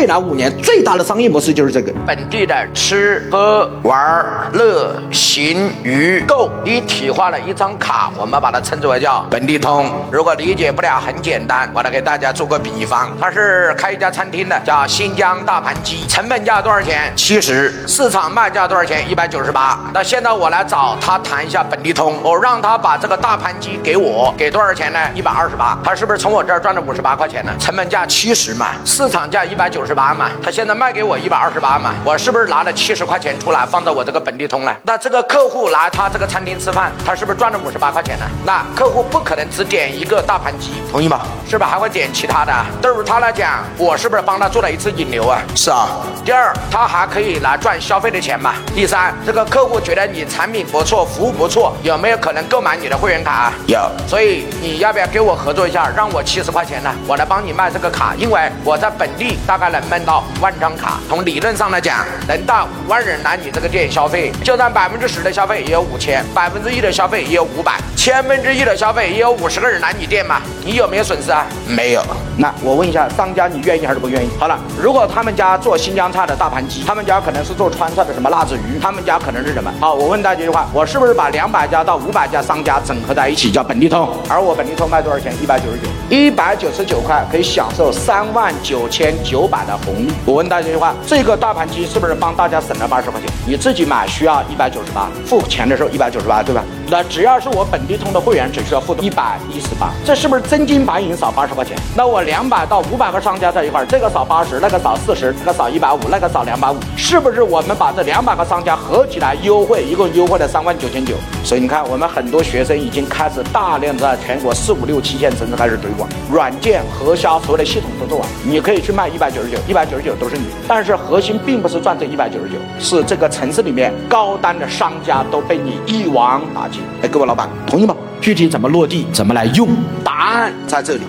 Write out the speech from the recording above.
未来五年最大的商业模式就是这个。本地的吃喝玩乐行娱购一体化的一张卡，我们把它称之为叫本地通。如果理解不了，很简单，我来给大家做个比方，他是开一家餐厅的，叫新疆大盘鸡，成本价多少钱？七十，市场卖价多少钱？一百九十八。那现在我来找他谈一下本地通，我让他把这个大盘鸡给我，给多少钱呢？一百二十八。他是不是从我这儿赚了五十八块钱呢？成本价七十嘛，市场价一百九十八嘛，他现在卖给我一百二十八嘛，我是不是拿了七十块钱出来放到我这个本地通了？那这个客户来他这个餐厅吃饭，他是不是赚了五十八块钱呢？那客户不可能只点一个大盘鸡，同意吗？是不是还会点其他的？对于他来讲，我是不是帮他做了一次引流啊？是啊。第二，他还可以来赚消费的钱嘛？第三，这个客户觉得你产品不错，服务不错，有没有可能购买你的会员卡？有。所以你要不要跟我合作一下，让我七十块钱呢？我来帮你卖这个卡，因为我在本地大概能卖到万张卡，从理论上来讲，能到五万人来你这个店消费，就算百分之十的消费也有五千，百分之一的消费也有五百，千分之一的消费也有五十个人来你店嘛？你有没有损失啊？没有。那我问一下商家，你愿意还是不愿意？好了，如果他们家做新疆菜的大盘鸡，他们家可能是做川菜的什么辣子鱼，他们家可能是什么？好，我问大家一句话，我是不是把两百家到五百家商家整合在一起叫本地通？而我本地通卖多少钱？一百九十九，一百九十九块可以享受三万九千九百的红利。我问大家一句话，这个大盘鸡是不是帮大家省了八十块钱？你自己买需要一百九十八，付钱的时候一百九十八，对吧？那只要是我本地通的会员，只需要付一百一十八，这是不是真金白银少八十块钱？那我两百到五百个商家在一块儿，这个少八十，那个少四十，这个少一百五，那个少两百五，是不是我们把这两百个商家合起来优惠，一共优惠了三万九千九？所以你看，我们很多学生已经开始大量在全国四五六七线城市开始推广，软件、核销所有的系统都做完，你可以去卖一百九十九，一百九十九都是你，但是核心并不是赚这一百九十九，是这个城市里面高端的商家都被你一网打尽。哎，各位老板，同意吗？具体怎么落地，怎么来用？答案在这里。